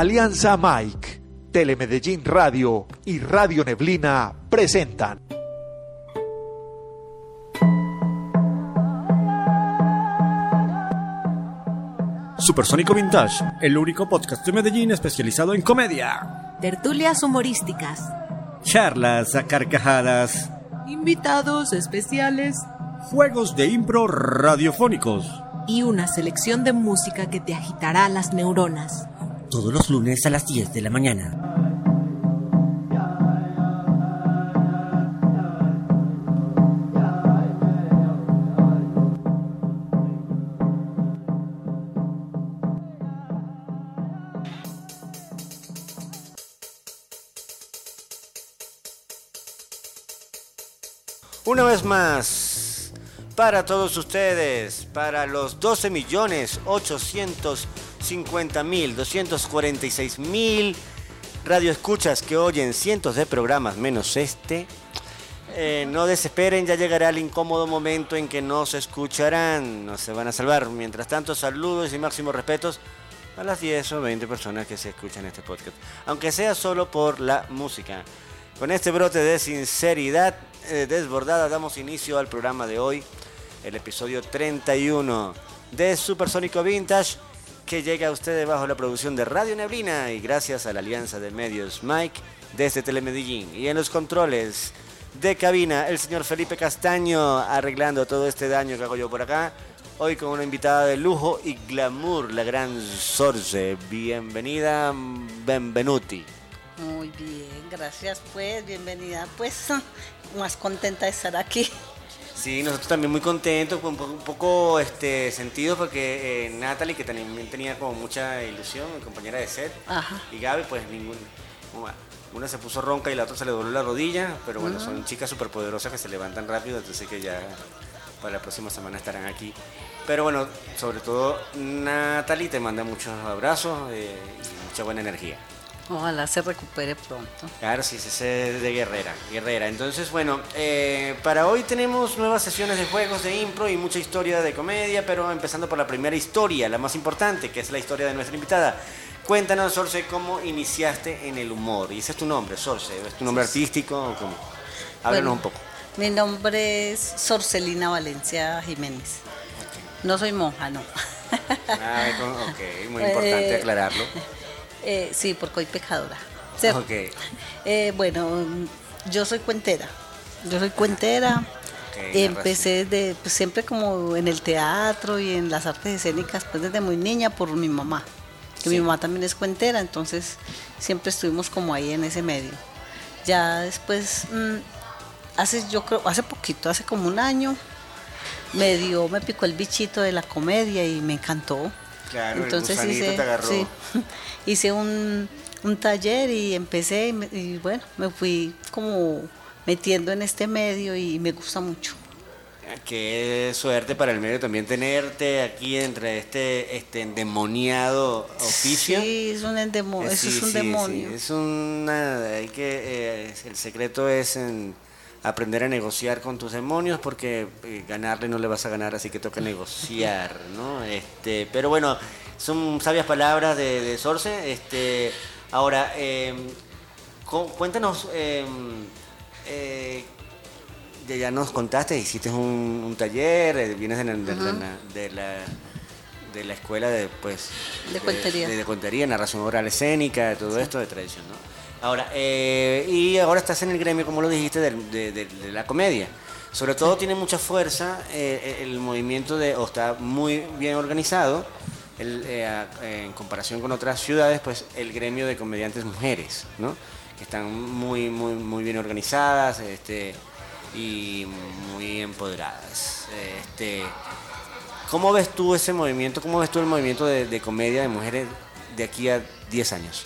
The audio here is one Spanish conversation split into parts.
Alianza Mike, Telemedellín Radio y Radio Neblina presentan. Supersónico Vintage, el único podcast de Medellín especializado en comedia. Tertulias humorísticas. Charlas a carcajadas. Invitados especiales. Juegos de impro radiofónicos. Y una selección de música que te agitará las neuronas. Todos los lunes a las 10 de la mañana. Una vez más, para todos ustedes, para los 12 millones 850 mil 246 mil. Radioescuchas que oyen cientos de programas menos este, eh, no desesperen, ya llegará el incómodo momento en que no se escucharán, no se van a salvar. Mientras tanto, saludos y máximos respetos a las 10 o 20 personas que se escuchan este podcast, aunque sea solo por la música. Con este brote de sinceridad eh, desbordada damos inicio al programa de hoy, el episodio 31 de Supersónico Vintage, que llega a ustedes bajo la producción de Radio Neblina y gracias a la alianza de medios Mike desde Telemedellín. Y en los controles de cabina, el señor Felipe Castaño arreglando todo este daño que hago yo por acá. Hoy con una invitada de lujo y glamour, la gran Sorce. Bienvenida, benvenuti. Muy bien, gracias pues, bienvenida pues, más contenta de estar aquí. Sí, nosotros también muy contentos, un poco, un poco este, sentidos porque eh, Natalie, que también tenía como mucha ilusión, mi compañera de set, Ajá. y Gaby, pues ninguna. Una se puso ronca y la otra se le dobló la rodilla, pero bueno, son chicas superpoderosas que se levantan rápido, entonces que ya para la próxima semana estarán aquí. Pero bueno, sobre todo Natalie te manda muchos abrazos eh, y mucha buena energía. Ojalá se recupere pronto. Claro, sí, es de guerrera, guerrera. Entonces, bueno, eh, para hoy tenemos nuevas sesiones de juegos de impro y mucha historia de comedia, pero empezando por la primera historia, la más importante, que es la historia de nuestra invitada. Cuéntanos, Sorce, cómo iniciaste en el humor. Y ese es tu nombre, Sorce. ¿Es tu nombre artístico o cómo? Háblanos Bueno, un poco. Mi nombre es Sorcelina Valencia Jiménez. No soy monja, no. Ah, ok, muy Eh, importante aclararlo. Eh, sí, porque soy pecadora. Eh, bueno, yo soy cuentera. Yo soy cuentera. Empecé de, pues, siempre como en el teatro y en las artes escénicas, pues desde muy niña por mi mamá. Que Sí. mi mamá también es cuentera, entonces siempre estuvimos como ahí en ese medio. Ya después, mm, hace yo creo, hace poquito, hace como un año, me dio, me picó el bichito de la comedia y me encantó. Claro, el gusanito te agarró. sí, hice un, un taller y empecé y, me- y bueno, me fui como metiendo en este medio y me gusta mucho. Qué suerte para el medio también tenerte aquí entre este, este endemoniado oficio. Sí, es un endemo- Eh, eso es un sí, demonio. Es una, hay que, eh, el secreto es en aprender a negociar con tus demonios porque eh, ganarle no le vas a ganar, así que toca negociar, ¿no? Este, pero bueno, son sabias palabras de, de Sorce. Este, ahora, eh, cu- cuéntanos, eh, eh, ya- ya nos contaste, hiciste un, un taller, eh, vienes de la, de la- de la- de la escuela de, pues, De cuentería. de, de cuentería, narración oral escénica, todo esto de tradición, ¿no? Ahora, eh, y ahora estás en el gremio, como lo dijiste, de, de- la comedia. Sobre todo tiene mucha fuerza eh, el movimiento de, o está muy bien organizado, el, eh, en comparación con otras ciudades, pues el gremio de comediantes mujeres, ¿no? Que están muy, muy, muy bien organizadas este, y muy empoderadas. Este, ¿Cómo ves tú ese movimiento? ¿Cómo ves tú el movimiento de, de comedia de mujeres de aquí a 10 años?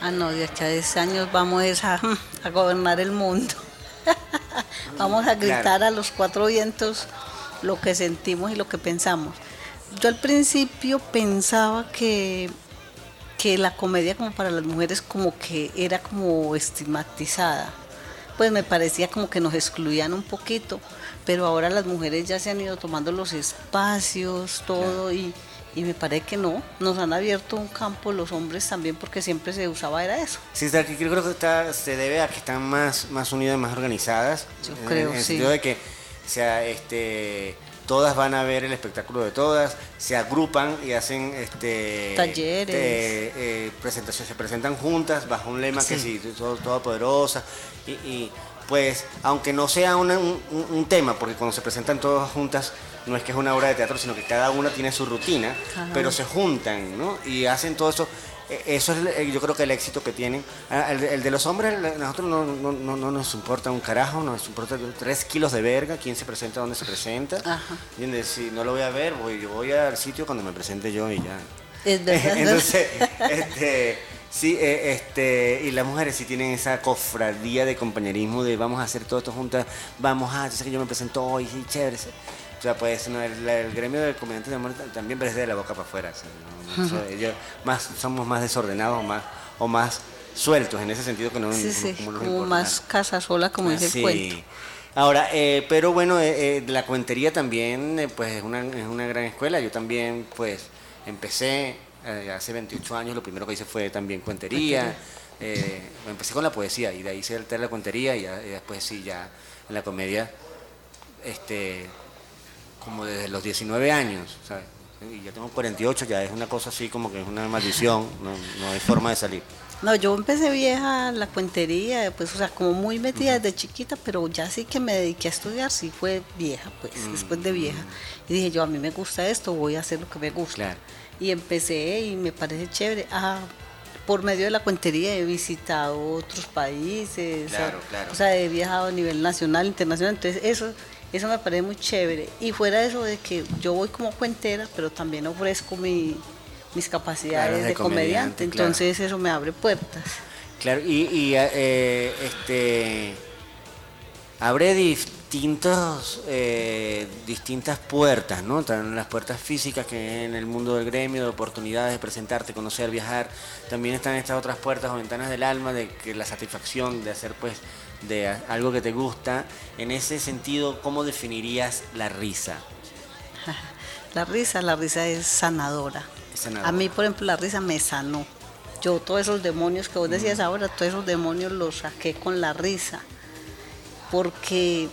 Ah, no, de aquí a 10 años vamos a, a gobernar el mundo. vamos a gritar Claro. a los cuatro vientos lo que sentimos y lo que pensamos. Yo al principio pensaba que, que la comedia como para las mujeres como que era como estigmatizada. Pues me parecía como que nos excluían un poquito, pero ahora las mujeres ya se han ido tomando los espacios, todo, y, y me parece que no, nos han abierto un campo los hombres también porque siempre se usaba era eso. Sí, yo creo que está, se debe a que están más, más unidas, más organizadas. Yo en- creo, en el sí. sentido de que o sea, este, todas van a ver el espectáculo de todas, se agrupan y hacen este Talleres. eh, eh, presentaciones, se presentan juntas bajo un lema que Sí. todo- toda poderosa y, y, pues aunque no sea una- un, un- un tema, porque cuando se presentan todas juntas no es que es una obra de teatro, sino que cada una tiene su rutina, pero se juntan, ¿no? Y hacen todo eso. Eh, Eso es yo creo que el éxito que tienen. Ah, El, de- el de los hombres, el- nosotros no, no, no, no nos importa un carajo, nos importa tres kilos de verga, quién se presenta, dónde se presenta. Ajá. ¿Entiendes? Si no lo voy a ver, voy, yo voy al sitio cuando me presente yo y ya. Entonces, este, sí, eh, este, y las mujeres sí tienen esa cofradía de compañerismo de vamos a hacer todo esto juntas, vamos a, yo sé que yo me presento hoy, sí, chévere. Sea, pues no, el, el gremio de comediantes de amor también es de la boca para afuera. o sea, no- no sé, ellos más, somos más desordenados más, o más sueltos en ese sentido que no Sí, como como más nada. casa sola, como dice Ah, Sí. el cuento. Ahora, eh, pero bueno, eh, eh, la cuentería también pues es una, es una gran escuela. Yo también pues empecé hace 28 años, lo primero que hice fue también cuentería. Empecé con la poesía y de ahí se la cuentería y, ya- y después sí ya en la comedia, este, como desde los 19 años, ¿sabes? Y ya tengo 48, ya es una cosa así como que es una maldición, no, no hay forma de salir. No, yo empecé vieja la cuentería, pues, o sea, como muy metida desde chiquita, pero ya sí que me dediqué a estudiar, sí fue vieja, pues, Mm. después de vieja. Y dije, yo a mí me gusta esto, voy a hacer lo que me gusta. Claro. Y empecé y me parece chévere. Ah, por medio de la cuentería he visitado otros países, Claro, o, claro. o sea, he viajado a nivel nacional, internacional, entonces eso, eso me parece muy chévere. Y fuera de eso de que yo voy como cuentera, pero también ofrezco mi- mis capacidades Claro, de de, comediante, comediante, claro. entonces eso me abre puertas. Claro, y, y, eh, este abre distintos eh, distintas puertas, ¿no? Están las puertas físicas que en el mundo del gremio, de oportunidades de presentarte, conocer, viajar. También están estas otras puertas o ventanas del alma de que la satisfacción de hacer pues de algo que te gusta. En ese sentido, ¿cómo definirías la risa? La risa, la risa es sanadora. Es sanadora. A mí, por ejemplo, la risa me sanó. Yo todos esos demonios que vos decías ahora, todos esos demonios los saqué con la risa. Porque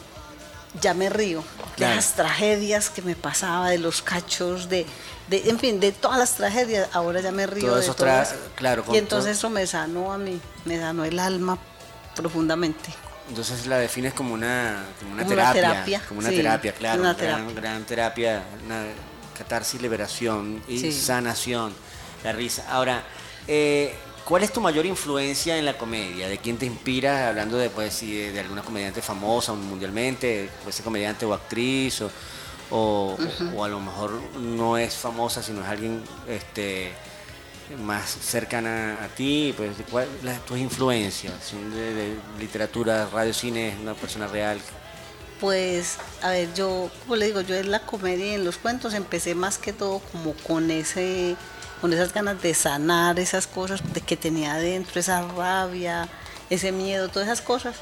ya me río de las tragedias que me pasaba, de los cachos, de, de- en fin, de todas las tragedias, ahora ya me río Todo de eso. claro, Y entonces todo- eso me sanó a mí, me sanó el alma profundamente. Entonces la defines como una, como una Como terapia, terapia, como una sí, terapia, claro, una gran, terapia. gran terapia, una catarsis, liberación y Sí. sanación, la risa. Ahora, eh, ¿cuál es tu mayor influencia en la comedia? ¿De quién te inspiras? Hablando de, pues, si de, de alguna comediante famosa mundialmente, puede ser comediante o actriz, o, o, o a lo mejor no es famosa, sino es alguien este, más cercana a ti, pues ¿cuál las tus influencias ¿Son de, de literatura, radio, cine, una persona real. Pues, a ver, yo, como le digo, yo en la comedia y en los cuentos empecé más que todo como con ese, con esas ganas de sanar esas cosas de que tenía adentro, esa rabia, ese miedo, todas esas cosas.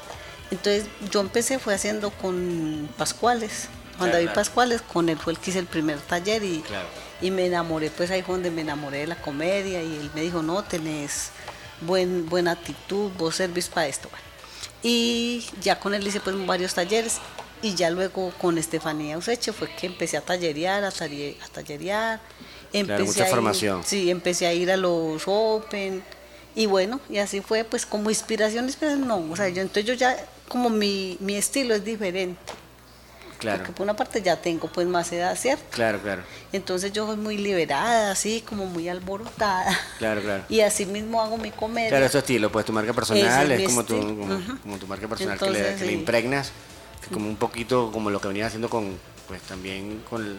Entonces yo empecé fue haciendo con Pascuales, Juan Claro, David claro. Pascuales, con él fue el que hice el primer taller y, Claro. Y me enamoré, pues ahí fue donde me enamoré de la comedia y él me dijo, no, tenés buen, buena actitud, vos servís para esto. Bueno, y ya con él hice pues varios talleres y ya luego con Estefanía Useche fue que empecé a tallerear, a, talle- a tallerear. Empecé mucha a ir- formación. sí, empecé a ir a los Open y bueno, y así fue pues como inspiración, inspiración no, o sea, yo entonces yo ya como mi, mi estilo es diferente, Claro, porque por una parte ya tengo pues más edad, ¿cierto? claro, claro, Entonces yo soy muy liberada, así como muy alborotada. claro, claro. Y así mismo hago mi comedia. Claro, es tu estilo, pues tu marca personal es, es como, tu, como, Ujú. como tu marca personal que, le, Entonces, que le sí. impregnas, que como un poquito como lo que venías haciendo con, pues también con, el-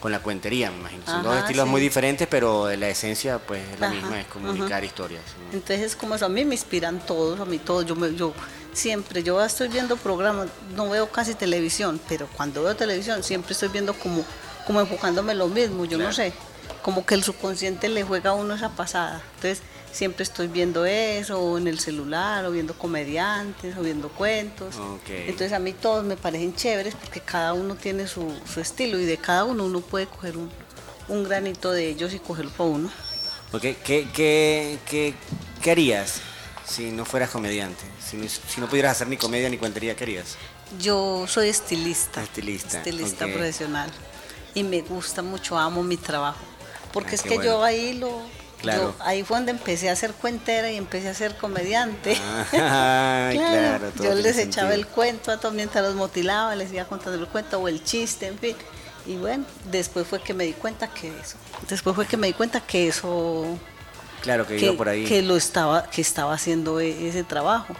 con la cuentería, me imagino. Son dos Ajá, estilos sí. muy diferentes, pero la esencia pues es la Ajá, misma, es comunicar ujú. historias. ¿no? Entonces, como eso, a mí me inspiran todos, a mí todos. Yo, me, yo siempre, yo estoy viendo programas, no veo casi televisión, pero cuando veo televisión siempre estoy viendo como, como enfocándome en lo mismo, yo no sé, como que el subconsciente le juega a uno esa pasada. Entonces, siempre estoy viendo eso, o en el celular, o viendo comediantes, o viendo cuentos. Entonces, a mí todos me parecen chéveres porque cada uno tiene su, su estilo y de cada uno uno puede coger un, un granito de ellos y cogerlo para uno. Ok, ¿Qué, qué, qué, qué harías si no fueras comediante? Si no, si no pudieras hacer ni comedia ni cuentería, ¿qué harías? Yo soy estilista. Estilista, Estilista profesional. Y me gusta mucho, amo mi trabajo. Porque Ah, es que bueno. yo ahí lo... Claro. yo- ahí fue donde empecé a ser cuentera y empecé a ser comediante. Ah, claro, yo les echaba el cuento a todos mientras los motilaba, les iba contando el cuento o el chiste, en fin. Y bueno, después fue que me di cuenta que eso, después fue que me di cuenta que eso, Claro, que, que, iba por ahí. que lo estaba, que estaba haciendo e- ese trabajo.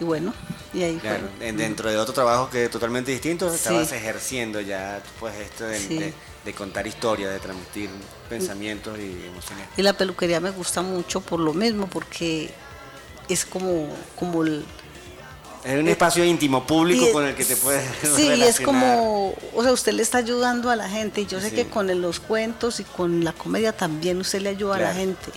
Y bueno, y ahí Claro, fue. dentro de otro trabajo que totalmente distinto, Sí. estabas ejerciendo ya pues esto de, Sí. de- de contar historias, de transmitir pensamientos y emociones. Y la peluquería me gusta mucho por lo mismo, porque es como, como el, Es un espacio íntimo, público Y con es- el que te puedes Sí, es como, o sea, usted le está ayudando a la gente y yo sé Sí. que con los cuentos y con la comedia también usted le ayuda a la gente.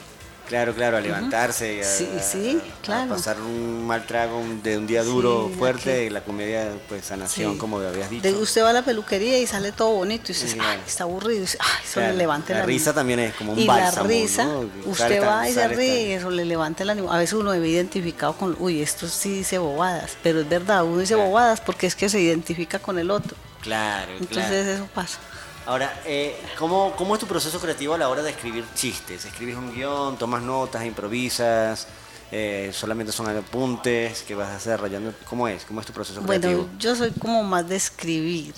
Claro, claro, a levantarse, y a, Sí, a- sí, a claro. pasar un mal trago de un día duro, Sí, fuerte, y la comedia, pues sanación, como habías dicho. De- usted va a la peluquería y sale todo bonito y usted dice, ay, está aburrido, y dice, ay, eso Claro, le levanta el la ánimo". risa también es como un y bálsamo, la risa, ¿no? usted Sale va y se ríe eso le levanta el ánimo. A veces uno ve identificado con, uy, esto sí dice bobadas, pero es verdad, uno dice Claro. bobadas porque es que se identifica con el otro. Claro, Entonces eso pasa. Ahora, eh, ¿cómo, ¿cómo es tu proceso creativo a la hora de escribir chistes? ¿Escribes un guion, tomas notas, improvisas? Eh, ¿Solamente son apuntes que vas desarrollando? ¿Cómo es? ¿Cómo es tu proceso creativo? Bueno, yo soy como más de escribir.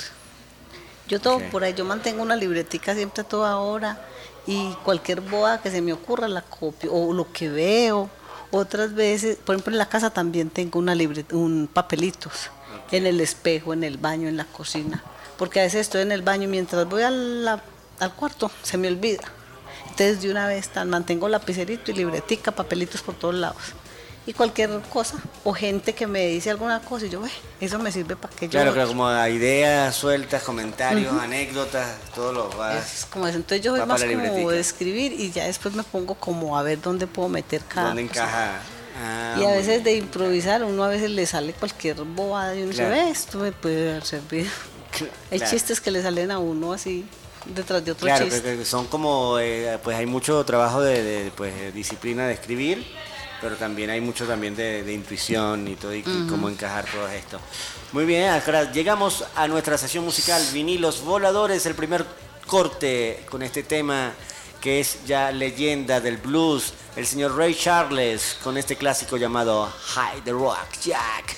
Yo todo por ahí, yo mantengo una libretica siempre a toda hora y cualquier boda que se me ocurra la copio o lo que veo. Otras veces, por ejemplo, en la casa también tengo una libre, un papelitos en el espejo, en el baño, en la cocina, porque a veces estoy en el baño y mientras voy a la- al cuarto se me olvida. Entonces de una vez tan mantengo lapicerito y libretica, papelitos por todos lados. Y cualquier cosa, o gente que me dice alguna cosa, y yo, "Ve, eso me sirve para que yo... Claro, claro, como ideas sueltas, comentarios, anécdotas, todo lo vas... Es como eso. Entonces yo soy más como de escribir y ya después me pongo como a ver dónde puedo meter cada ¿Dónde cosa. encaja? Ah, Y a veces de improvisar, uno a veces le sale cualquier bobada y uno Claro. dice, ve, esto me puede haber servido. Hay Claro. chistes que le salen a uno así detrás de otro Claro, chiste. son como, eh, pues hay mucho trabajo de, de, pues, de disciplina de escribir, pero también hay mucho también de, de intuición y todo, y, y cómo encajar todo esto. Muy bien, ahora llegamos a nuestra sesión musical Vinilos Voladores, el primer corte con este tema que es ya leyenda del blues, el señor Ray Charles, con este clásico llamado High the Rock Jack.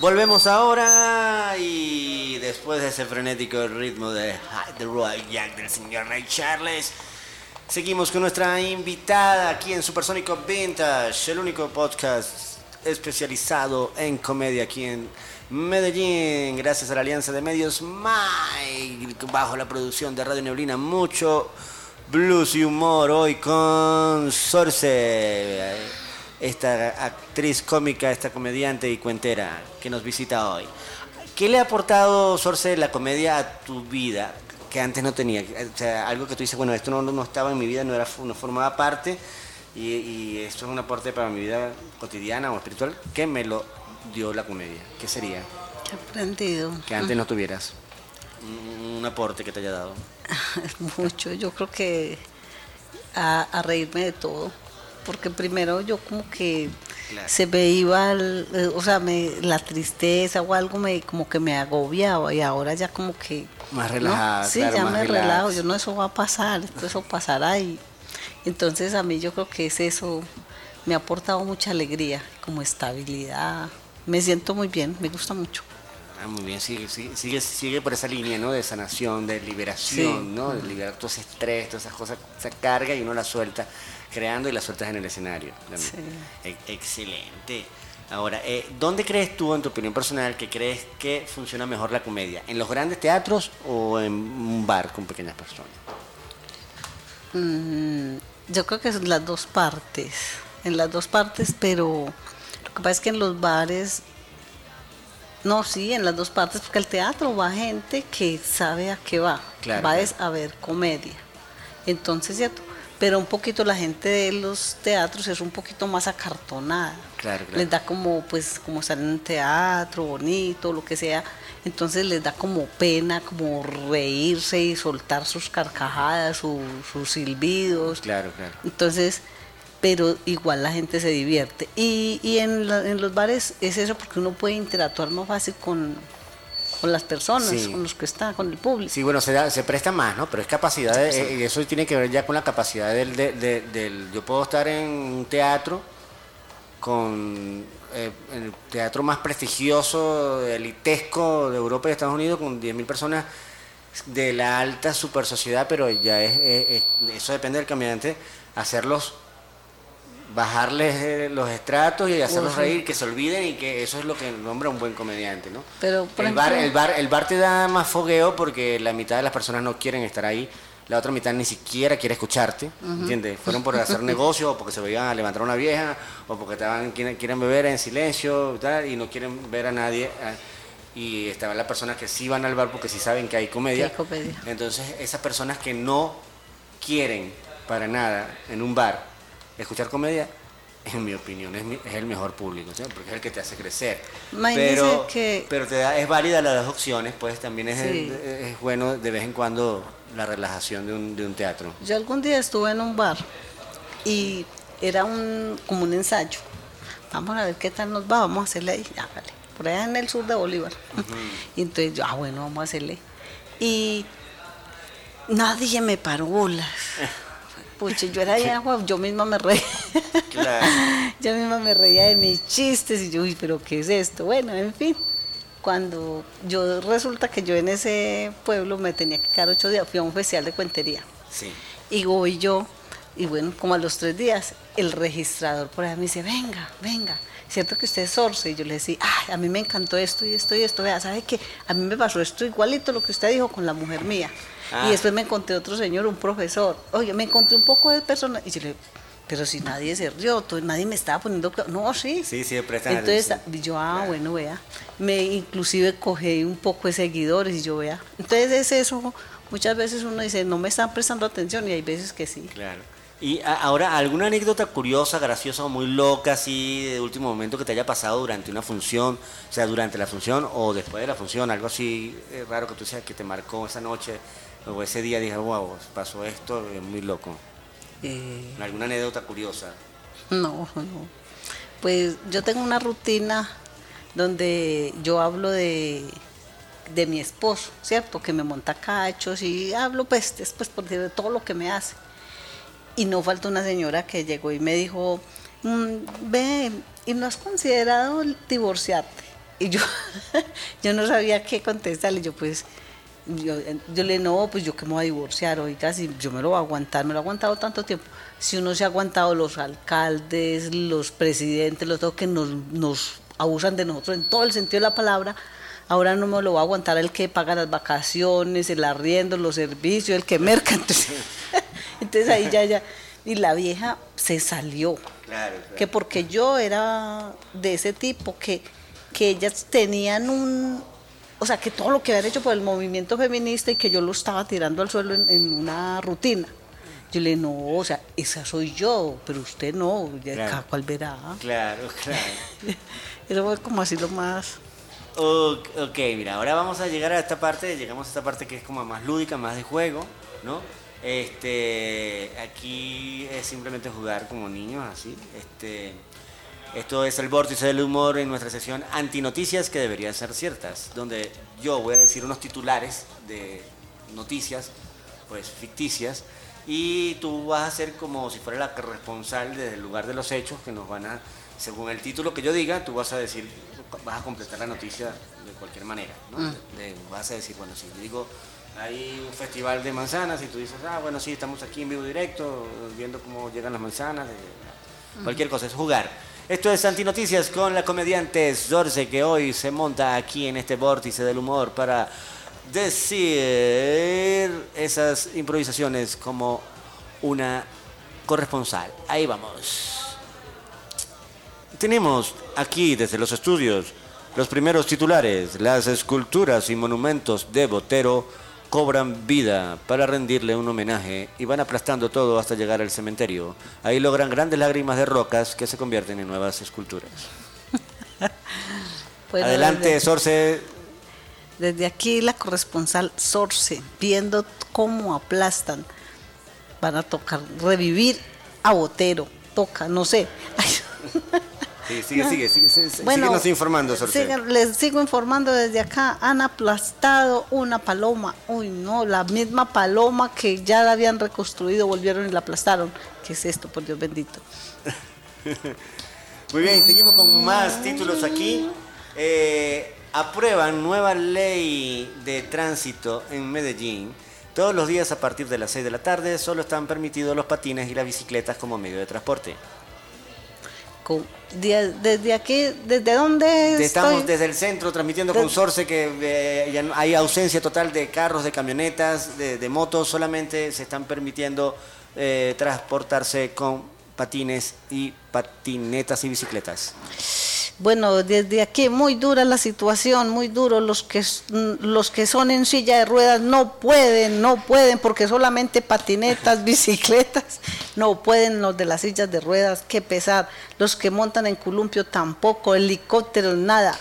Volvemos ahora y después de ese frenético ritmo de the Royal Jack del señor Ray Charles, seguimos con nuestra invitada aquí en Supersónico Vintage, el único podcast especializado en comedia aquí en Medellín, gracias a la Alianza de Medios Mike, bajo la producción de Radio Neblina, mucho blues y humor hoy con Sorce, esta actriz cómica, esta comediante y cuentera que nos visita hoy. ¿Qué le ha aportado, Sorce, la comedia a tu vida que antes no tenía? O sea, algo que tú dices, bueno, esto no, no estaba en mi vida, no, era, no formaba parte y, y esto es un aporte para mi vida cotidiana o espiritual. ¿Qué me lo dio la comedia? ¿Qué sería? He aprendido. Que antes no tuvieras. Un, un aporte que te haya dado. mucho. Yo creo que a, a reírme de todo. Porque primero yo como que Claro. se me iba, el- eh, o sea, me, la tristeza o algo me como que me agobiaba y ahora ya como que... Más ¿no? relajada, Sí, claro, ya me relax. relajo. Yo no, eso va a pasar, esto eso pasará y... Entonces a mí yo creo que es eso, me ha aportado mucha alegría, como estabilidad. Me siento muy bien, me gusta mucho. Ah, muy bien, sigue, sigue, sigue, sigue por esa línea, ¿no? De sanación, de liberación, Sí. ¿no? De liberar todo ese estrés, todas esas cosas, esa carga y uno la suelta creando y la sueltas en el escenario. Sí. E- excelente. Ahora, eh, ¿dónde crees tú, en tu opinión personal, que crees que funciona mejor la comedia? ¿En los grandes teatros o en un bar con pequeñas personas? Mm, yo creo que son las dos partes, en las dos partes, pero lo que pasa es que en los bares, no, sí, en las dos partes, porque al teatro va gente que sabe a qué va, Claro, va claro. es a ver comedia. Entonces, ¿cierto? Pero un poquito la gente de los teatros es un poquito más acartonada. Claro, claro. Les da como, pues, como estar en un teatro bonito, lo que sea. Entonces les da como pena, como reírse y soltar sus carcajadas, su- sus silbidos. Claro, claro. Entonces, pero igual la gente se divierte. Y, y en, la- en los bares es eso porque uno puede interactuar más fácil con, con las personas, Sí. con los que están, con el público. Sí, bueno, se, da- se presta más, ¿no? Pero es capacidad, de- eh, y eso tiene que ver ya con la capacidad del, de- de- del... Yo puedo estar en un teatro con eh, el teatro más prestigioso, elitesco de Europa y Estados Unidos, con 10.000 personas de la alta super sociedad, pero ya es, es- es- eso depende del caminante, hacerlos bajarles eh, los estratos y hacerlos reír, que se olviden y que eso es lo que nombra un buen comediante, ¿no? Pero, por el, bar, el, bar, el bar te da más fogueo porque la mitad de las personas no quieren estar ahí, la otra mitad ni siquiera quiere escucharte, ¿entiendes? Fueron por hacer negocio, o porque se veían a levantar a una vieja, o porque estaban, quieren, quieren beber en silencio y, tal, y no quieren ver a nadie. ah, Y estaban las personas que sí van al bar porque sí saben que hay comedia. Que hay comedia. Entonces, esas personas que no quieren para nada en un bar escuchar comedia, en mi opinión, es, mi- es el mejor público, ¿sí? porque es el que te hace crecer. Pero, que- pero te da, es válida las dos opciones, pues también es, Sí. es bueno de vez en cuando la relajación de un, de un teatro. Yo algún día estuve en un bar y era un, como un ensayo. Vamos a ver qué tal nos va, vamos a hacerle ahí, hágale, por allá en el sur de Bolívar. Y entonces yo, ah, bueno, vamos a hacerle. Y nadie me paró bolas. Pucha, yo era ya, guau, yo misma me reía. Claro. yo misma me reía de mis chistes y yo, uy, pero ¿qué es esto? Bueno, en fin. Cuando yo resulta que yo en ese pueblo me tenía que quedar ocho días, fui a un festival de cuentería. Sí. Y voy yo, y bueno, como a los tres días, el registrador por ahí me dice, venga, venga, ¿cierto que usted es sorce? Y yo le decía, ay, a mí me encantó esto y esto y esto, vea, ¿sabe qué? A mí me pasó esto igualito lo que usted dijo con la mujer mía. Ah. Y después me encontré otro señor, un profesor, oye, me encontré un poco de personas, y yo le pero si nadie se rió, todo- nadie me estaba poniendo... No, sí. Sí, sí, prestan Entonces, yo, ah, Claro. bueno, vea. Me inclusive cogí un poco de seguidores y yo, vea. Entonces es eso, muchas veces uno dice, no me están prestando atención y hay veces que sí. Claro. Y ahora, ¿alguna anécdota curiosa, graciosa o muy loca, así, de último momento que te haya pasado durante una función? O sea, durante la función o después de la función, algo así eh, raro que tú seas que te marcó esa noche o ese día, dije, wow, pasó esto, es muy loco. Eh, ¿Alguna anécdota curiosa? no, no. Pues yo tengo una rutina donde yo hablo de, de mi esposo, ¿cierto? Que me monta cachos y hablo pues después por de todo lo que me hace. Y no falta una señora que llegó y me dijo, "Mm, ve, ¿y no has considerado divorciarte? Y yo, yo no sabía qué contestarle. Yo pues, Yo, yo le no, pues yo que me voy a divorciar, oiga, si yo me lo voy a aguantar, me lo he aguantado tanto tiempo. Si uno se ha aguantado los alcaldes, los presidentes, los dos que nos, nos abusan de nosotros en todo el sentido de la palabra, ahora no me lo va a aguantar el que paga las vacaciones, el arriendo, los servicios, el que merca. Entonces, entonces ahí ya, ya. Y la vieja se salió. Claro, claro. Que porque yo era de ese tipo, que, que ellas tenían un. O sea, que todo lo que habían hecho por el movimiento feminista y que yo lo estaba tirando al suelo en, en una rutina. Yo le dije, no, o sea, esa soy yo, pero usted no, ya Claro. cada cual verá. Claro, claro. Eso fue como así lo más. Ok, ok, mira, ahora vamos a llegar a esta parte, llegamos a esta parte que es como más lúdica, más de juego, ¿no? Este, aquí es simplemente jugar como niños, así. Este, esto es el vórtice del humor en nuestra sesión antinoticias que deberían ser ciertas, donde yo voy a decir unos titulares de noticias, pues ficticias, y tú vas a ser como si fuera la corresponsal desde el lugar de los hechos que nos van a, según el título que yo diga, tú vas a decir, vas a completar la noticia de cualquier manera, ¿no? De- vas a decir, bueno, si yo digo, hay un festival de manzanas y tú dices, ah, bueno, sí, estamos aquí en vivo directo, viendo cómo llegan las manzanas, de- cualquier cosa, es jugar. Esto es Antinoticias con la comediante Zorce que hoy se monta aquí en este vórtice del humor para decir esas improvisaciones como una corresponsal. Ahí vamos. Tenemos aquí desde los estudios los primeros titulares. Las esculturas y monumentos de Botero cobran vida para rendirle un homenaje y van aplastando todo hasta llegar al cementerio. Ahí logran grandes lágrimas de rocas que se convierten en nuevas esculturas. Adelante, desde- Sorce. Desde aquí la corresponsal Sorce, viendo cómo aplastan, van a tocar revivir a Botero, toca, no sé. Sí, sigue, sigue, sigue, sigue, Bueno, síguenos informando, sigan- les sigo informando desde acá. Han aplastado una paloma. Uy, no, la misma paloma que ya la habían reconstruido, volvieron y la aplastaron. ¿Qué es esto, por Dios bendito? Muy bien, seguimos con más títulos aquí. Eh, aprueban nueva ley de tránsito en Medellín. Todos los días a partir de las 6 de la tarde solo están permitidos los patines y las bicicletas como medio de transporte. De- desde aquí, ¿desde dónde Estamos estoy? desde el centro transmitiendo De- con Sorce que eh, hay ausencia total de carros, de camionetas, de, de motos, solamente se están permitiendo eh, transportarse con patines y patinetas y bicicletas. Bueno, desde aquí muy dura la situación, muy duro. Los que, los que son en silla de ruedas no pueden, no pueden, porque solamente patinetas, bicicletas, no pueden los de las sillas de ruedas, qué pesar. Los que montan en columpio tampoco, helicópteros, nada.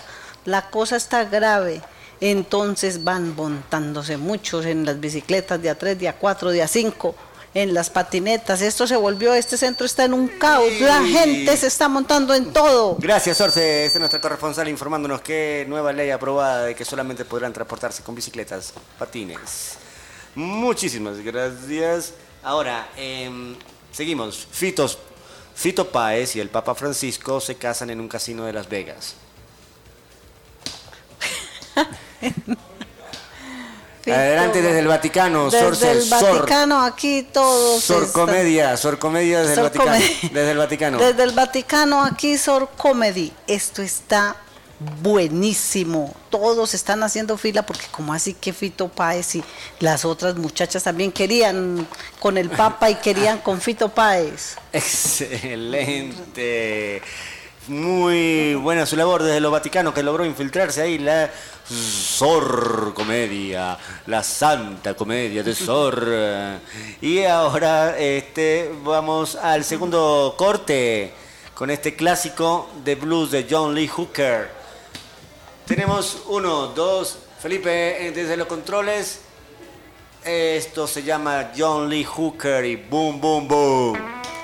La cosa está grave. Entonces van montándose muchos en las bicicletas de a 3, de a 4, de a 5, en las patinetas. Esto se volvió, este centro está en un caos. La gente se está montando en todo. Gracias, Sorce. Esta es nuestra corresponsal informándonos que nueva ley aprobada de que solamente podrán transportarse con bicicletas, patines. Muchísimas gracias. Ahora, em, seguimos. Fitos, Fito Páez y el Papa Francisco se casan en un casino de Las Vegas. Adelante desde el Vaticano, Desde Sorce, el Sor- Vaticano, aquí todos. Sor están- Comedia, Sor Comedia desde el Sor Vaticano. Comedy. Desde el Vaticano. Desde el Vaticano, aquí Sor Comedy. Esto está buenísimo. Todos están haciendo fila porque como así que Fito Páez y las otras muchachas también querían con el Papa y querían con Fito Páez. Excelente. Muy buena su labor desde los Vaticanos que logró infiltrarse ahí la Sor Comedia, la Santa Comedia de Sor. Y ahora este, vamos al segundo corte con este clásico de blues de John Lee Hooker. Tenemos uno, dos, Felipe eh, desde los controles. Esto se llama John Lee Hooker y boom, boom, boom. Boom,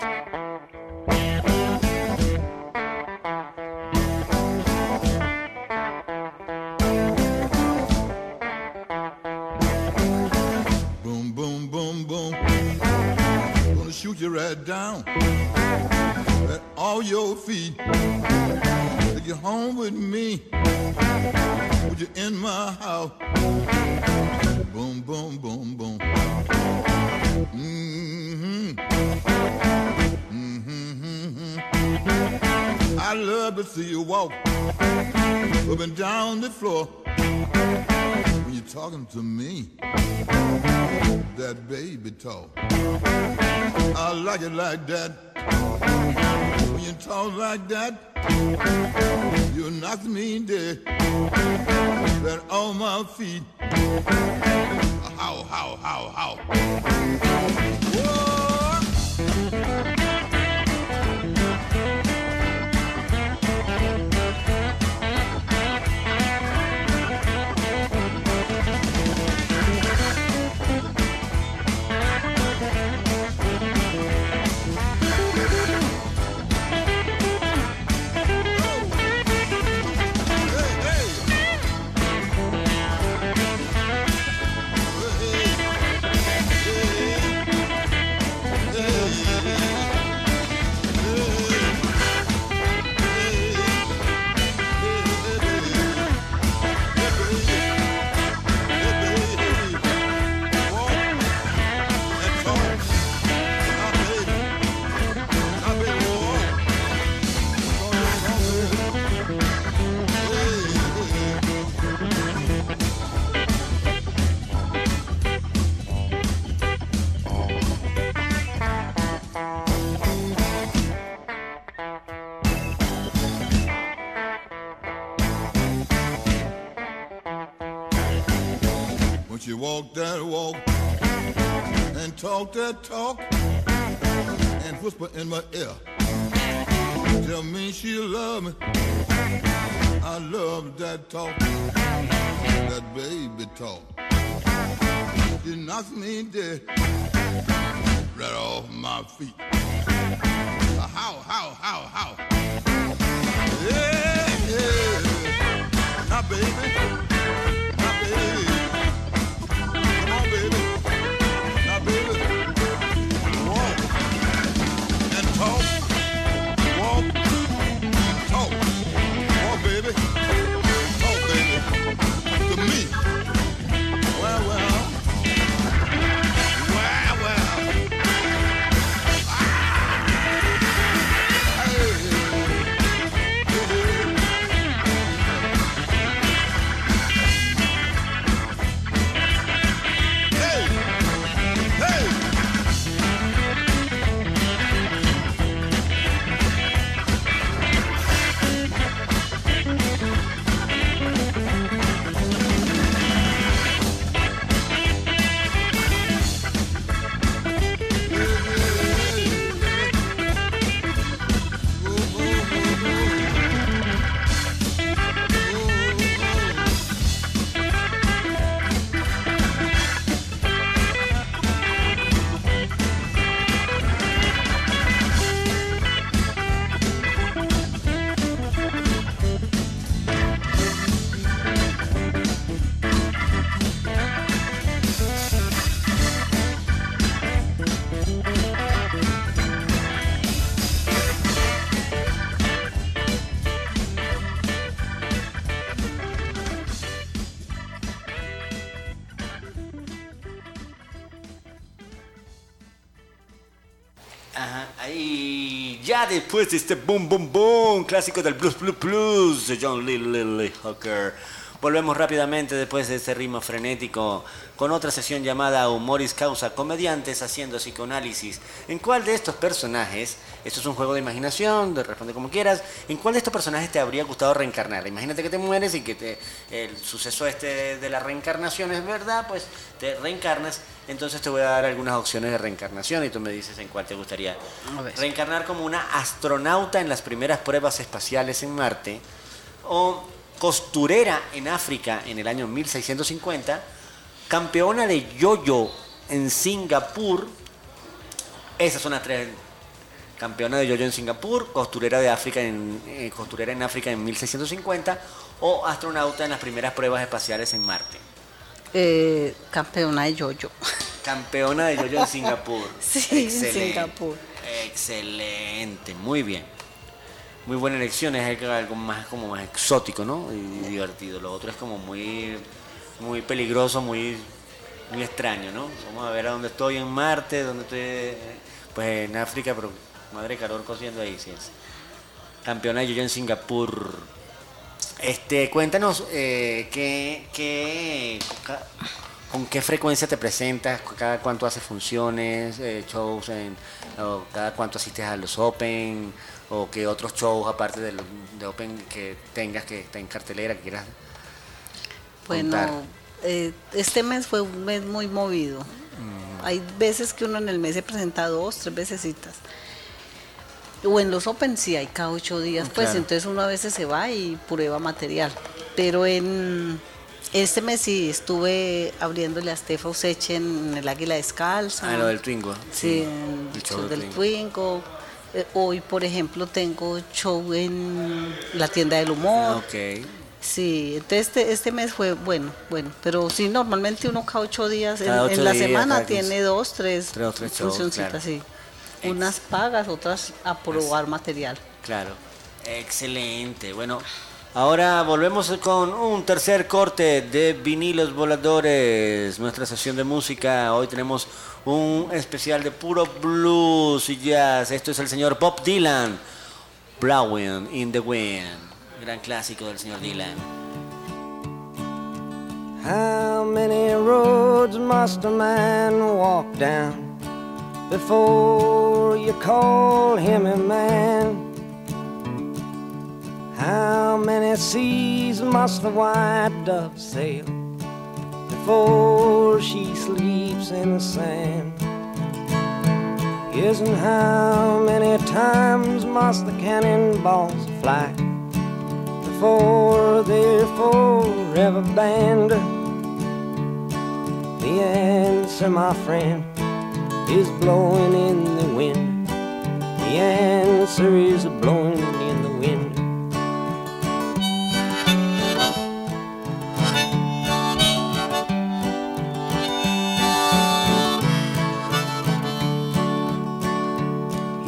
shoot you right down at all your feet. Take your home with me? Would you in my house? Boom, boom, boom, boom. Mm-hmm. Mm-hmm. I love to see you walk up and down the floor talking to me. That baby talk. I like it like that. When you talk like that, you knock me dead. Right on my feet. How, how, how, how. That talk and whisper in my ear. Tell me she love me. I love that talk, that baby talk. She knocks me dead right off my feet. How, how, how, how? Yeah, yeah. Now, baby. Después de este boom boom boom clásico del blues blues blues de John Lee Lee, Lee Hooker volvemos rápidamente después de este ritmo frenético con otra sesión llamada Humoris Causa Comediantes haciendo psicoanálisis en cuál de estos personajes esto es un juego de imaginación de responde como quieras en cuál de estos personajes te habría gustado reencarnar imagínate que te mueres y que te, el suceso este de la reencarnación es verdad pues te reencarnas entonces te voy a dar algunas opciones de reencarnación y tú me dices en cuál te gustaría reencarnar como una astronauta en las primeras pruebas espaciales en Marte o costurera en África en el año 1650, campeona de yo-yo en Singapur. Esas son las tres. Campeona de yo-yo en Singapur, costurera de África en eh, costurera en África en 1650 o astronauta en las primeras pruebas espaciales en Marte. Eh, campeona de yoyo. Campeona de yo-yo en Singapur. Sí, en Singapur. Excelente, muy bien. Muy buena elección, es algo- más como más exótico, ¿no? Y divertido. Lo otro es como muy muy peligroso, muy muy extraño, ¿no? Vamos a ver a dónde estoy en Marte, dónde estoy pues en África, pero madre calor cociendo ahí, sí es. Campeona yo en Singapur. Este, cuéntanos eh, qué, qué- con qué frecuencia te presentas, cada cuánto haces funciones, eh, shows, en, o cada cuánto asistes a los Open, o qué otros shows aparte de, los- de Open que tengas que está en cartelera que quieras. Bueno, eh, este mes fue un mes muy movido. Mm. Hay veces que uno en el mes se presenta dos, tres veces. O en los Open sí hay cada ocho días, pues Claro. entonces uno a veces se va y prueba material. Pero en este mes sí estuve abriéndole a Stefa Useche en el Águila Descalza. Ah, lo del Twingo. Sí, el show show del del Twingo. Twingo. Eh, hoy, por ejemplo, tengo show en la tienda del humor. Ah, ok. Sí, entonces este, este mes fue bueno, bueno, pero sí, normalmente uno cada ocho días, en, Cada ocho en la días, semana tiene dos, tres, Tres funcioncitas, claro. sí. Unas pagas, otras a probar material. Claro. Excelente. Bueno, ahora volvemos con un tercer corte de vinilos voladores. Nuestra sesión de música. Hoy tenemos un especial de puro blues y jazz. Esto es el señor Bob Dylan. Blowing in the Wind. Gran clásico del señor Dylan. How many roads must a man walk down before you call him a man? How many seas must the white dove sail before she sleeps in the sand? Yes, and how many times must the cannonballs fly before they're forever banned? The answer, my friend, is blowing in the wind. The answer is blowing in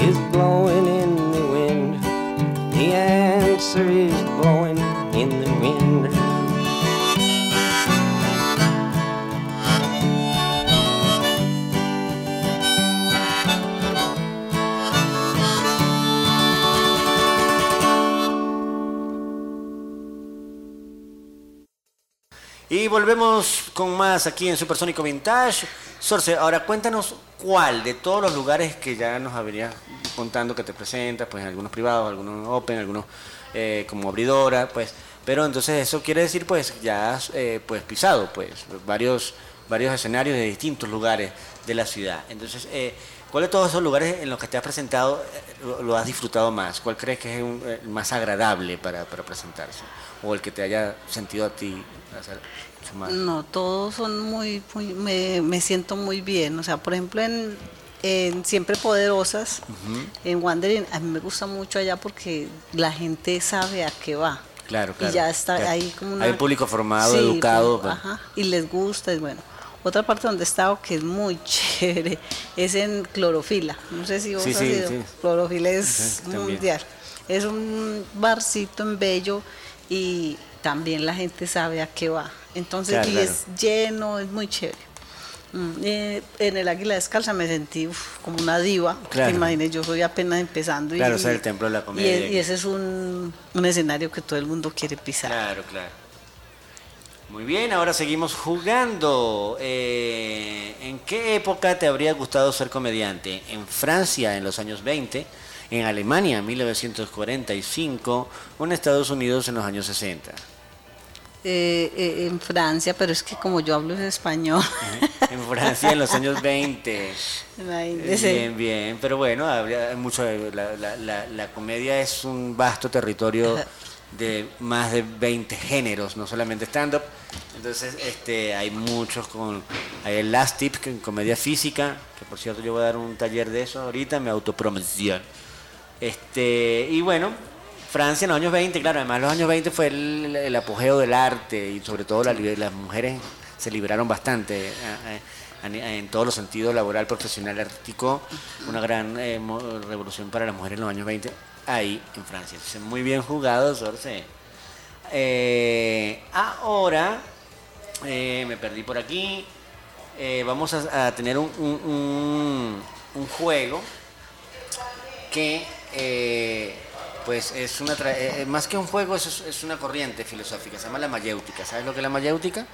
is blowing in the wind. The answer is blowing in the wind. Y volvemos con más aquí en Supersónico Vintage. Sorce, ahora cuéntanos cuál de todos los lugares que ya nos habría contando que te presentas, pues algunos privados, algunos open, algunos eh, como abridora, pues. Pero entonces eso quiere decir, pues, ya has eh, pues pisado, pues, varios, varios escenarios de distintos lugares de la ciudad. Entonces, eh, ¿cuál de todos esos lugares en los que te has presentado eh, lo, has disfrutado más? ¿Cuál crees que es un- eh, el más agradable para, para presentarse? O el que te haya sentido a ti hacer más. No, todos son muy, muy me, me siento muy bien. O sea, por ejemplo, en, en Siempre Poderosas, en Wandering, a mí me gusta mucho allá porque la gente sabe a qué va. Claro, claro. Y ya está ahí como una... hay público formado, Sí, educado. pues, ajá, y les gusta, y bueno. Otra parte donde he estado que es muy chévere es en Clorofila. No sé si vos Sí, has sí, ido. Clorofila es mundial. Es un barcito en Bello y también la gente sabe a qué va. Entonces, Claro, y claro. es lleno, es muy chévere. Mm, eh, en el Águila Descalza me sentí uf, como una diva. Claro. Yo soy apenas empezando. Claro, y, ese es el templo de la y, comedia. y ese es un, un escenario que todo el mundo quiere pisar. Claro, claro. Muy bien, ahora seguimos jugando. Eh, ¿En qué época te habría gustado ser comediante? ¿En Francia en los años 20? ¿En Alemania en 1945? ¿O en Estados Unidos en los años 60? Eh, eh, en Francia, pero es que como yo hablo en español, En Francia en los años 20. imagínese. Bien, bien, pero bueno, habría mucho. La, la- la- la comedia es un vasto territorio de más de 20 géneros, no solamente stand-up. Entonces, este, hay muchos con. Hay el Last Tip, que en comedia física, que por cierto yo voy a dar un taller de eso ahorita, me autopromoción. Este, y bueno, Francia en los años 20, claro, además los años 20 fue el, el apogeo del arte y sobre todo la las mujeres se liberaron bastante eh, eh, en todos los sentidos, laboral, profesional, artístico, una gran eh, revolución para las mujeres en los años 20 ahí en Francia. Entonces, muy bien jugado, Sorce. Eh, ahora, eh, me perdí por aquí, vamos a, a tener un, un- un- un juego que eh, pues es una tra- eh, eh, más que un juego es, es una corriente filosófica se llama la mayéutica. ¿sabes lo que es la mayéutica?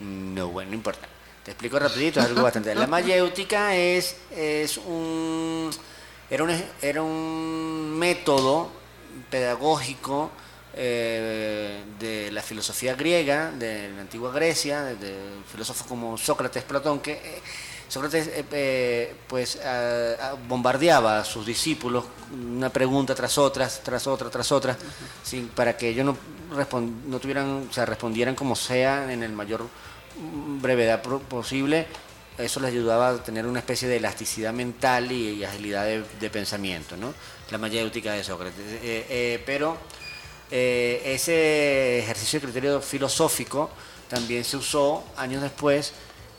no bueno no importa. Te explico rapidito es algo bastante. La mayéutica es es un era un era un método pedagógico de la filosofía griega, de la antigua Grecia, de, de filósofos como Sócrates, Platón, que Sócrates eh, eh, pues a- a- bombardeaba a sus discípulos una pregunta tras otra, tras otra, tras otra, sin- para que ellos no, no tuvieran, o sea, respondieran como sea en el mayor brevedad posible. Eso les ayudaba a tener una especie de elasticidad mental y, y agilidad de, de pensamiento, ¿no? La mayéutica de Sócrates. Eh, eh, pero ese ejercicio de criterio filosófico también se usó años después,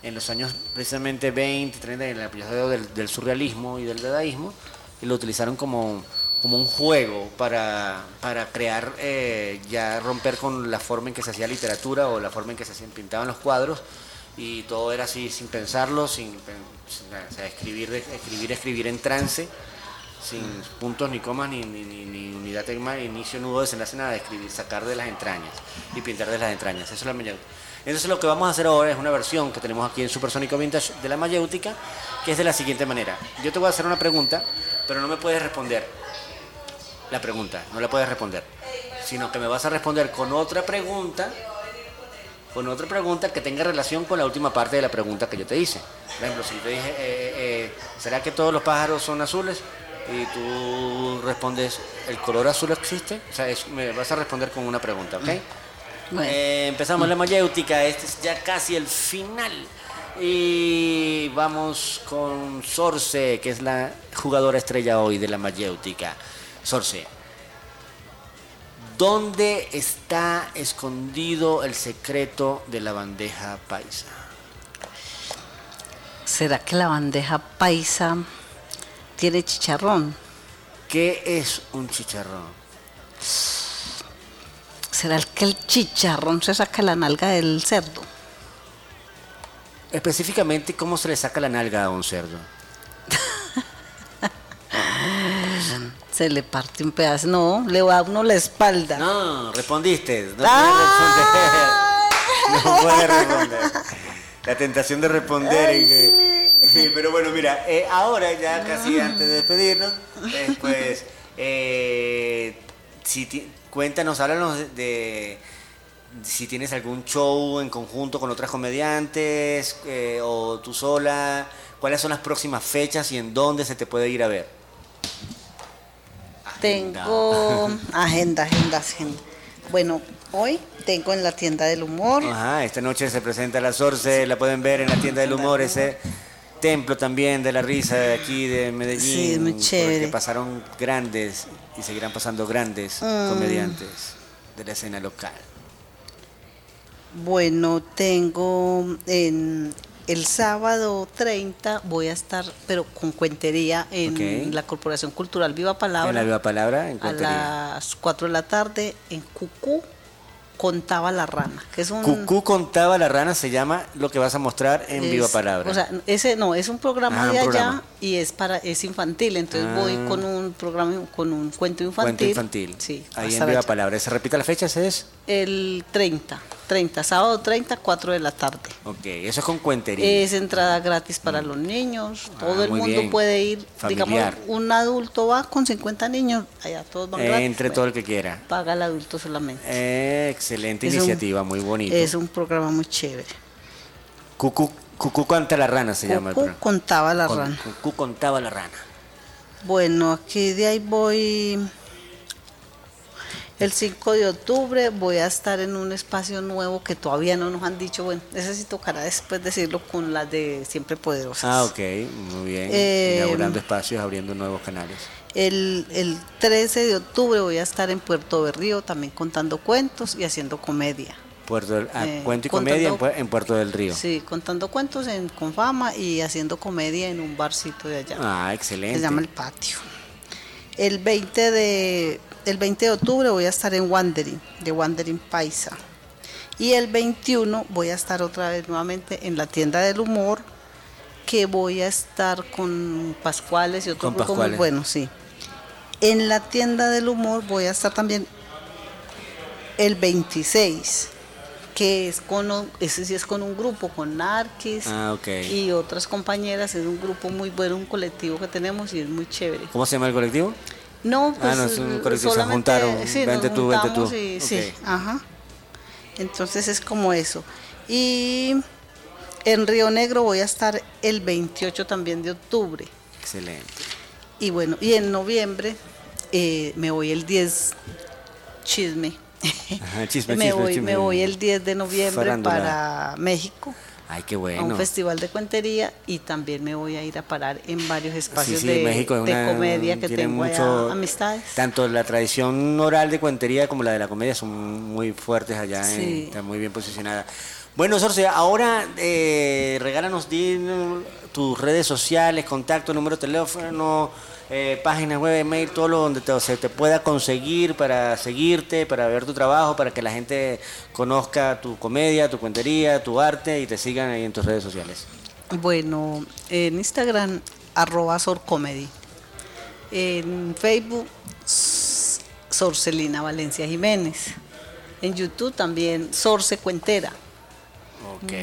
en los años precisamente 20, 30, en el apogeo del, surrealismo y del dadaísmo, y lo utilizaron como, como un juego para, para crear, eh, ya romper con la forma en que se hacía literatura o la forma en que se pintaban los cuadros, y todo era así sin pensarlo, sin, escribir, escribir, escribir en trance sin puntos ni comas ni, ni, ni, ni unidad inicio, nudo, desenlace, nada de escribir, sacar de las entrañas y pintar de las entrañas. Eso es la mayéutica. Entonces lo que vamos a hacer ahora es una versión que tenemos aquí en Supersónico Vintage de la mayéutica, que es de la siguiente manera. Yo te voy a hacer una pregunta, pero no me puedes responder la pregunta, no la puedes responder, sino que me vas a responder con otra pregunta, con otra pregunta que tenga relación con la última parte de la pregunta que yo te hice. Por ejemplo, si te dije, eh, eh, ¿será que todos los pájaros son azules? Y tú respondes, ¿el color azul existe? O sea, me vas a responder con una pregunta, ¿ok? Bueno. Eh, empezamos la mayéutica, este es ya casi el final. Y vamos con Sorce, que es la jugadora estrella hoy de la mayéutica. Sorce, ¿dónde está escondido el secreto de la bandeja paisa? ¿Será que la bandeja paisa tiene chicharrón? ¿Qué es un chicharrón? ¿Será el que el chicharrón se saca la nalga del cerdo? Específicamente, ¿cómo se le saca la nalga a un cerdo? Se le parte un pedazo. No, le va a uno la espalda. No, respondiste. No ¡Ah! puedes responder. No puedes responder. La tentación de responder. que- pero bueno, mira, eh, ahora ya casi antes de despedirnos, pues, eh, si cuéntanos, háblanos de, de si tienes algún show en conjunto con otras comediantes eh, o tú sola, cuáles son las próximas fechas y en dónde se te puede ir a ver. Tengo agenda, agenda, agenda. Bueno, hoy tengo en la tienda del humor. Ajá, esta noche se presenta la Sorce, la pueden ver en la tienda del humor, ese templo también de la risa de aquí de Medellín. Sí, muy chévere. Porque pasaron grandes y seguirán pasando grandes Mm. comediantes de la escena local. Bueno, tengo en el sábado 30 voy a estar, pero con cuentería en la Corporación Cultural Viva Palabra. En la viva palabra, en a Cuentería. las 4 de la tarde en Cucú contaba la rana, que es un Cucú contaba la rana se llama lo que vas a mostrar en es- viva palabra. O sea, ese no, es un programa Ah, un de allá programa. y es para es infantil, entonces Ah. voy con un programa con un cuento infantil. Cuento infantil. Sí, Ahí en viva allá. palabra. ¿Se repite la fecha? ¿Ese es? El 30, 30, sábado 30, 4 de la tarde. Ok, eso es con cuentería. Es entrada gratis para los niños, todo Ah, el mundo bien. puede ir. Familiar. Digamos, un adulto va con 50 niños, allá todos van Eh, gratis. entre bueno, todo el que quiera. Paga el adulto solamente. Eh, excelente Es un- iniciativa, muy bonito. Es un programa muy chévere. Cucú, Cucú canta la rana se llama el Cucú programa. contaba la Con- rana. Cucú contaba la rana. Bueno, aquí de ahí voy. El 5 de octubre voy a estar en un espacio nuevo que todavía no nos han dicho. Bueno, ese sí tocará después decirlo con las de Siempre Poderosas. Ah, ok, muy bien. Eh, Inaugurando espacios, abriendo nuevos canales. El, el 13 de octubre voy a estar en Puerto Berrío también contando cuentos y haciendo comedia. Puerto del- ah, Eh, cuento y comedia en, Pu- en Puerto del Río. Sí, contando cuentos en, con fama y haciendo comedia en un barcito de allá. Ah, excelente. Se llama El Patio. El 20 de, el 20 de octubre voy a estar en Wandering, de Wandering Paisa. Y el 21 voy a estar otra vez nuevamente en la tienda del humor, que voy a estar con Pascuales y otro grupo muy bueno, sí. En la tienda del humor voy a estar también el 26, que es con, ese sí es con un grupo, con Narquis Ah, y otras compañeras, es un grupo muy bueno, un colectivo que tenemos y es muy chévere. ¿Cómo se llama el colectivo? No, pues Ah, no, es un colectivo, se juntaron, sí, vente tú, vente tú. y- Ok. Sí, ajá. Entonces es como eso. Y en Río Negro voy a estar el 28 también de octubre. Excelente. Y bueno, y en noviembre eh, me voy el 10 chisme. Ajá, chisme, me, chisme, voy, chisme. me voy el 10 de noviembre Farándula. para México Ay, qué a un bueno. festival de cuentería y también me voy a ir a parar en varios espacios sí, de, México es de comedia que tengo mucho- allá, amistades. Tanto la tradición oral de cuentería como la de la comedia son muy fuertes allá, en- Sí. está muy bien posicionada. Bueno, Sorce, ahora eh, regálanos tus redes sociales, contacto, número de teléfono, eh, página web, email, todo lo donde te, se te pueda conseguir para seguirte, para ver tu trabajo, para que la gente conozca tu comedia, tu cuentería, tu arte y te sigan ahí en tus redes sociales. Bueno, en Instagram, arroba sorcomedy. En Facebook, Sorcelina Valencia Jiménez. En YouTube también, Sorce Cuentera. Ok.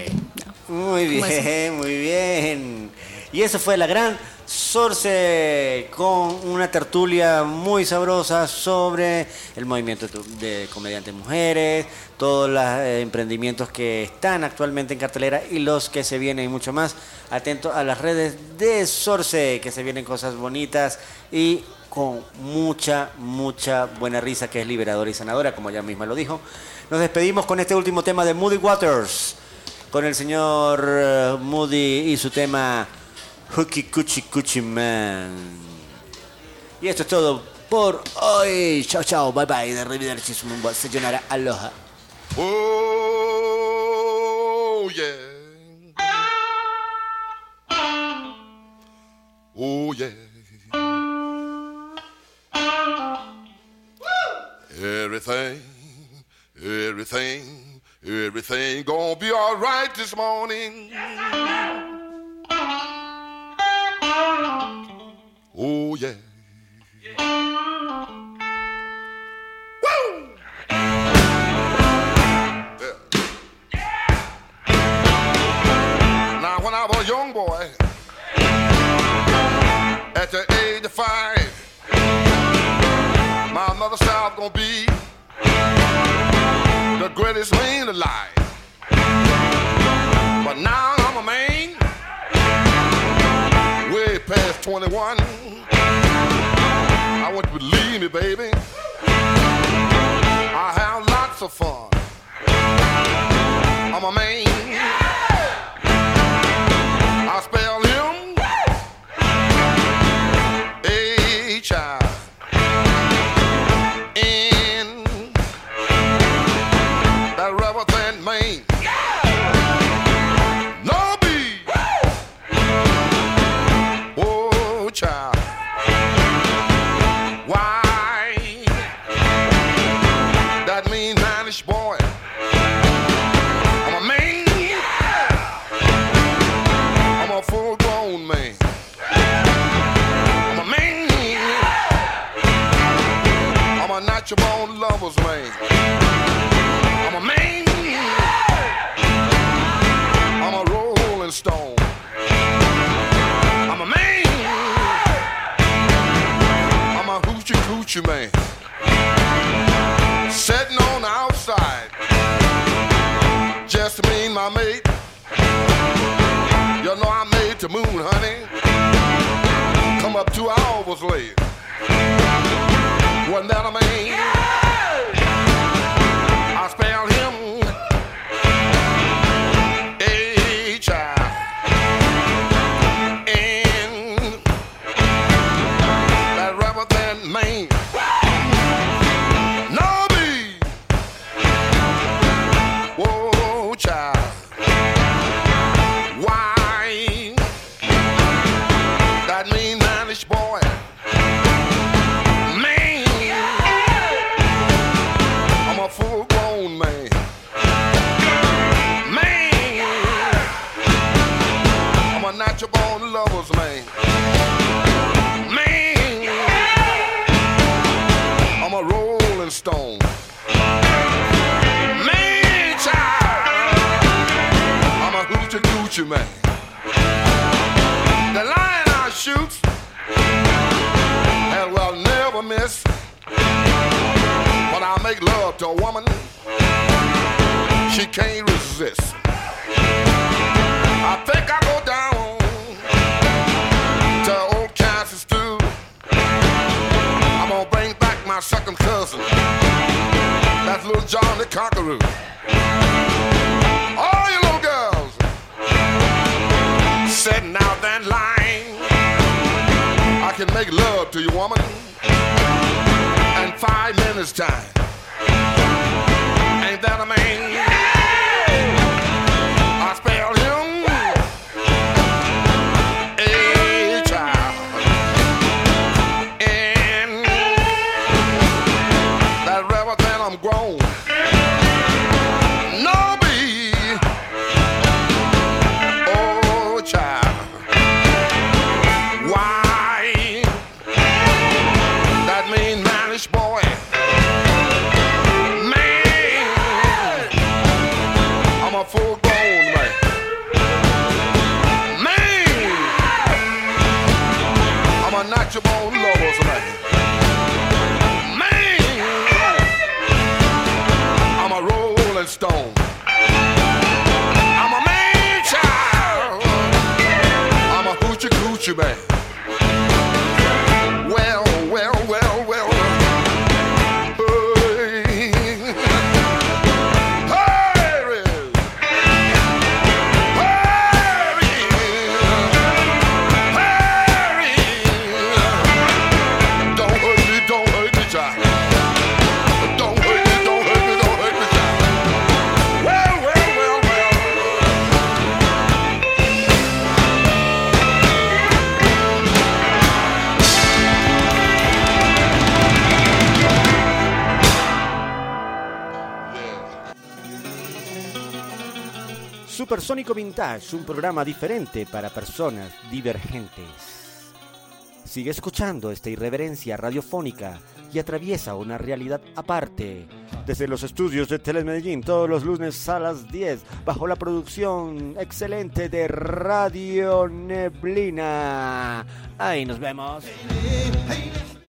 Muy ¿Cómo es? bien, muy bien. Y eso fue la gran Sorce con una tertulia muy sabrosa sobre el movimiento de comediantes mujeres, todos los eh, emprendimientos que están actualmente en cartelera y los que se vienen y mucho más. Atento a las redes de Sorce, que se vienen cosas bonitas y con mucha, mucha buena risa que es liberadora y sanadora, como ella misma lo dijo. Nos despedimos con este último tema de Moody Waters con el señor eh, Moody y su tema Hooky Coochie Coochie Man. Y esto es todo por hoy. Chao, chao, bye bye. De Arrivederci, sayonara, aloha. Oh, yeah. Oh, yeah. Everything, everything, everything gonna be all right this morning. Oh, yeah. Young boy, at the age of five, my mother said I was gonna be the greatest man alive. But now I'm a man, 21. I want you to believe me, baby. I have lots of fun. I'm a man. To a woman, she can't resist. I think I go down to old Kansas too. I'm gonna bring back my second cousin. That's little John the Conqueror. All you little girls sitting out that line. I can make love to you, woman, in five minutes time. I'm a rolling stone. I'm a man child. I'm a hoochie coochie man. Supersónico Vintage, un programa diferente para personas divergentes. Sigue escuchando esta irreverencia radiofónica y atraviesa una realidad aparte. Desde los estudios de Telemedellín, todos los lunes a las 10, bajo la producción excelente de Radio Neblina. Ahí nos vemos.